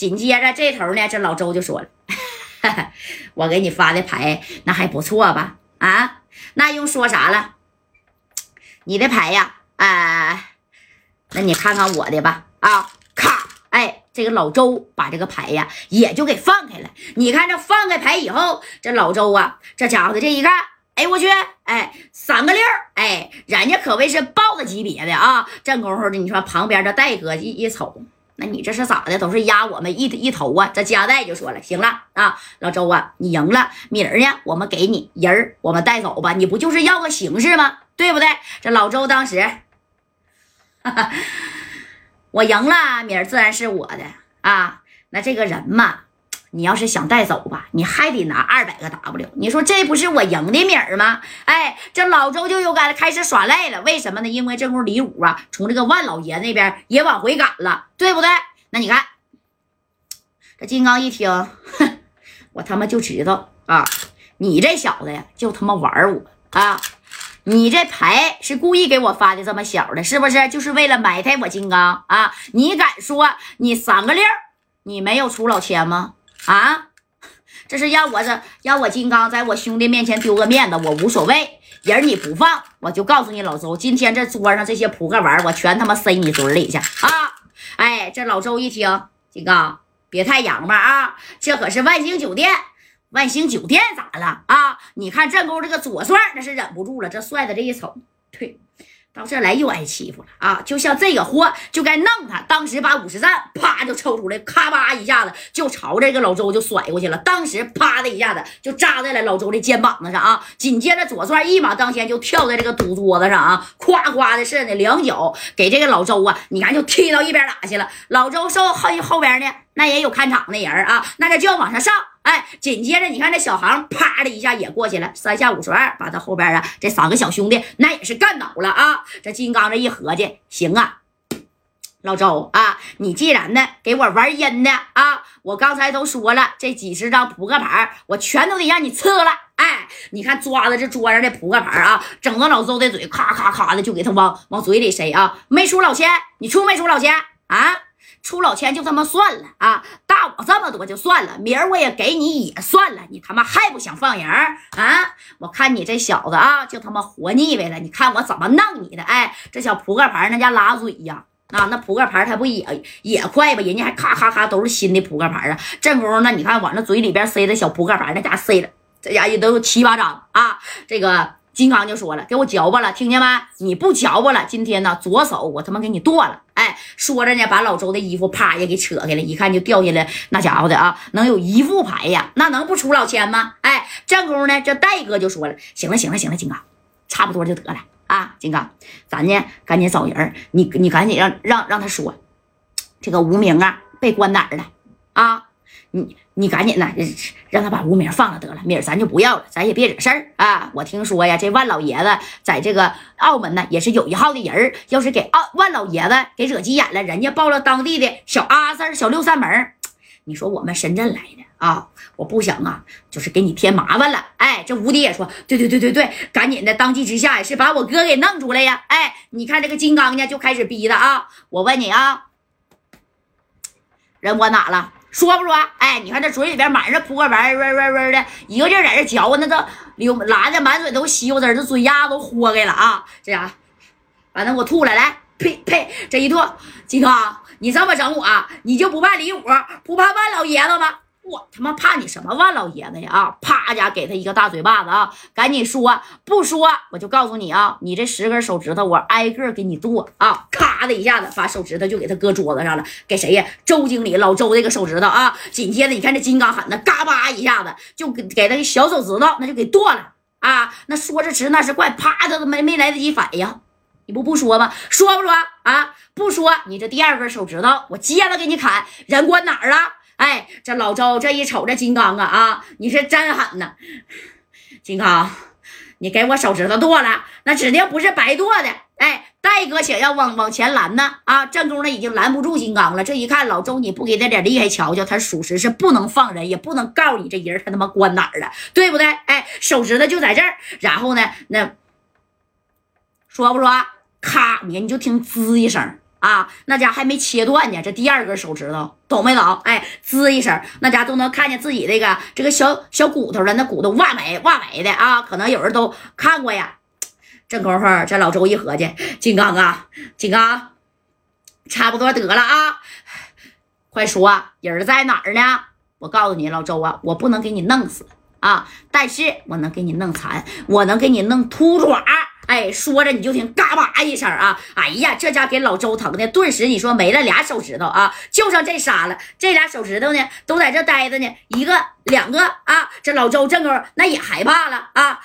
紧接着这头呢，这老周就说了：“我给你发的牌那还不错吧？啊，那用说啥了？你的牌呀，啊，那你看看我的吧。啊，咔，哎，这个老周把这个牌呀也就给放开了。你看这放开牌以后，这老周啊，这家伙的这一看，哎我去，哎，三个六，哎，人家可谓是豹子级别的啊。这功夫的，你说旁边这戴哥一一瞅。”那你这是咋的？都是压我们一一头啊！这加代就说了：“行了啊，老周啊，你赢了，米儿呢，我们给你人儿，我们带走吧。你不就是要个形式吗？对不对？”这老周当时，我赢了，米儿自然是我的啊。那这个人嘛。你要是想带走吧，你还得拿二百个 W。你说这不是我赢的米儿吗？哎，这老周就又该开始耍赖了。为什么呢？因为这会李武啊，从这个万老爷那边也往回赶了，对不对？那你看，这金刚一听，哼，我他妈就知道啊，你这小子呀，就他妈玩我啊！你这牌是故意给我发的这么小的，是不是？就是为了埋汰我金刚啊？你敢说你三个六，你没有出老千吗？啊，这是要我这要我金刚在我兄弟面前丢个面子，我无所谓。人你不放，我就告诉你老周，今天这桌上这些扑克玩我全他妈塞你嘴里去啊！哎，这老周一听，金刚别太洋吧啊！这可是万星酒店，万星酒店咋了啊？你看正宫这个左帅那是忍不住了，这帅的这一瞅，对。到这来又挨欺负了啊！就像这个货就该弄他。当时把五十赞啪就抽出来，咔吧一下子就朝这个老周就甩过去了。当时啪的一下子就扎在了老周的肩膀子上啊！紧接着左帅一马当先就跳在这个赌桌子上啊，夸夸的似的两脚给这个老周啊，你看就踢到一边打去了。老周受后后边呢，那也有看场的人啊，那他就要往上上。哎，紧接着你看这小航啪的一下也过去了，三下五除二把他后边啊这三个小兄弟那也是干倒了啊！这金刚这一合计，行啊，老周啊，你既然呢给我玩阴的啊，我刚才都说了，这几十张扑克牌我全都得让你撤了。哎，你看抓着这桌上的扑克牌啊，整个老周的嘴咔咔咔的就给他往往嘴里塞啊！没出老千，你出没出老千啊？出老千就这么算了啊！大我这么多就算了，明儿我也给你也算了。你他妈还不想放人啊？我看你这小子啊，就他妈活腻歪了。你看我怎么弄你的？哎，这小扑克牌那家拉嘴呀！啊，那扑克牌它不也也快吧？人家还咔咔咔都是新的扑克牌啊！这功夫那你看往那嘴里边塞的小扑克牌，那家塞了，这家也都有七八张啊！这个。金刚就说了：“给我嚼吧了，听见没？你不嚼吧了，今天呢，左手我他妈给你剁了！”哎，说着呢，把老周的衣服啪也给扯开了，一看就掉下来，那家伙的啊，能有一副牌呀？那能不出老千吗？哎，正宫呢，这戴哥就说了：“行了，行了，行了，金刚，差不多就得了啊！金刚，咱呢赶紧找人，你你赶紧让让让他说，这个无名啊被关哪儿了啊？你。”你赶紧的，让他把无名放了得了，明儿咱就不要了，咱也别惹事儿啊！我听说呀，这万老爷子在这个澳门呢，也是有一号的人儿。要是给澳万老爷子给惹急眼了，人家报了当地的小阿三、小六扇门。你说我们深圳来的啊，我不想啊，就是给你添麻烦了。哎，这吴迪也说，对对对对对，赶紧的，当机之下也是把我哥给弄出来呀！哎，你看这个金刚呢，就开始逼他啊！我问你啊，人我哪了？说不说？哎，你看这嘴里边满是扑克牌，歪歪歪的，一个劲在这嚼，那都流蓝的满嘴都西瓜汁，这嘴丫子都豁开了啊！这样，反正给我吐了，来，呸呸，这一吐，金刚，你这么整我，你就不怕李五，不怕万老爷子吗？我他妈怕你什么万老爷子呀！啊，啪家给他一个大嘴巴子啊！赶紧说，不说我就告诉你啊！你这十根手指头我挨个给你剁啊！咔的一下子把手指头就给他搁桌子上了，给谁呀？周经理老周这个手指头啊！紧接着你看这金刚狠的，嘎巴一下子就给给他小手指头那就给剁了啊！那说着迟那是快，啪他都没没来得及反应，你不不说吗？说不说啊？不说，你这第二根手指头我接着给你砍，人关哪儿了？哎，这老周这一瞅这金刚啊啊，你是真狠呐！金刚，你给我手指头剁了，那指定不是白剁的。哎，戴哥想要往往前拦呢啊，正宫呢已经拦不住金刚了。这一看老周，你不给他点厉害瞧瞧，他属实是不能放人，也不能告诉你这人他他妈关哪儿了，对不对？哎，手指头就在这儿，然后呢，那说不说？咔，你你就听滋一声。啊，那家还没切断呢，这第二根手指头懂没懂？哎，滋一声，那家都能看见自己这个这个小小骨头了，那骨头哇美哇美的啊，可能有人都看过呀。这功夫，这老周一合计，金刚啊，金刚，差不多得了啊，快说人在哪儿呢？我告诉你，老周啊，我不能给你弄死啊，但是我能给你弄残，我能给你弄秃爪。哎，说着你就听嘎巴一声啊！哎呀，这家给老周疼的，顿时你说没了俩手指头啊，就剩这仨了。这俩手指头呢，都在这待着呢，一个两个啊。这老周这个那也害怕了啊。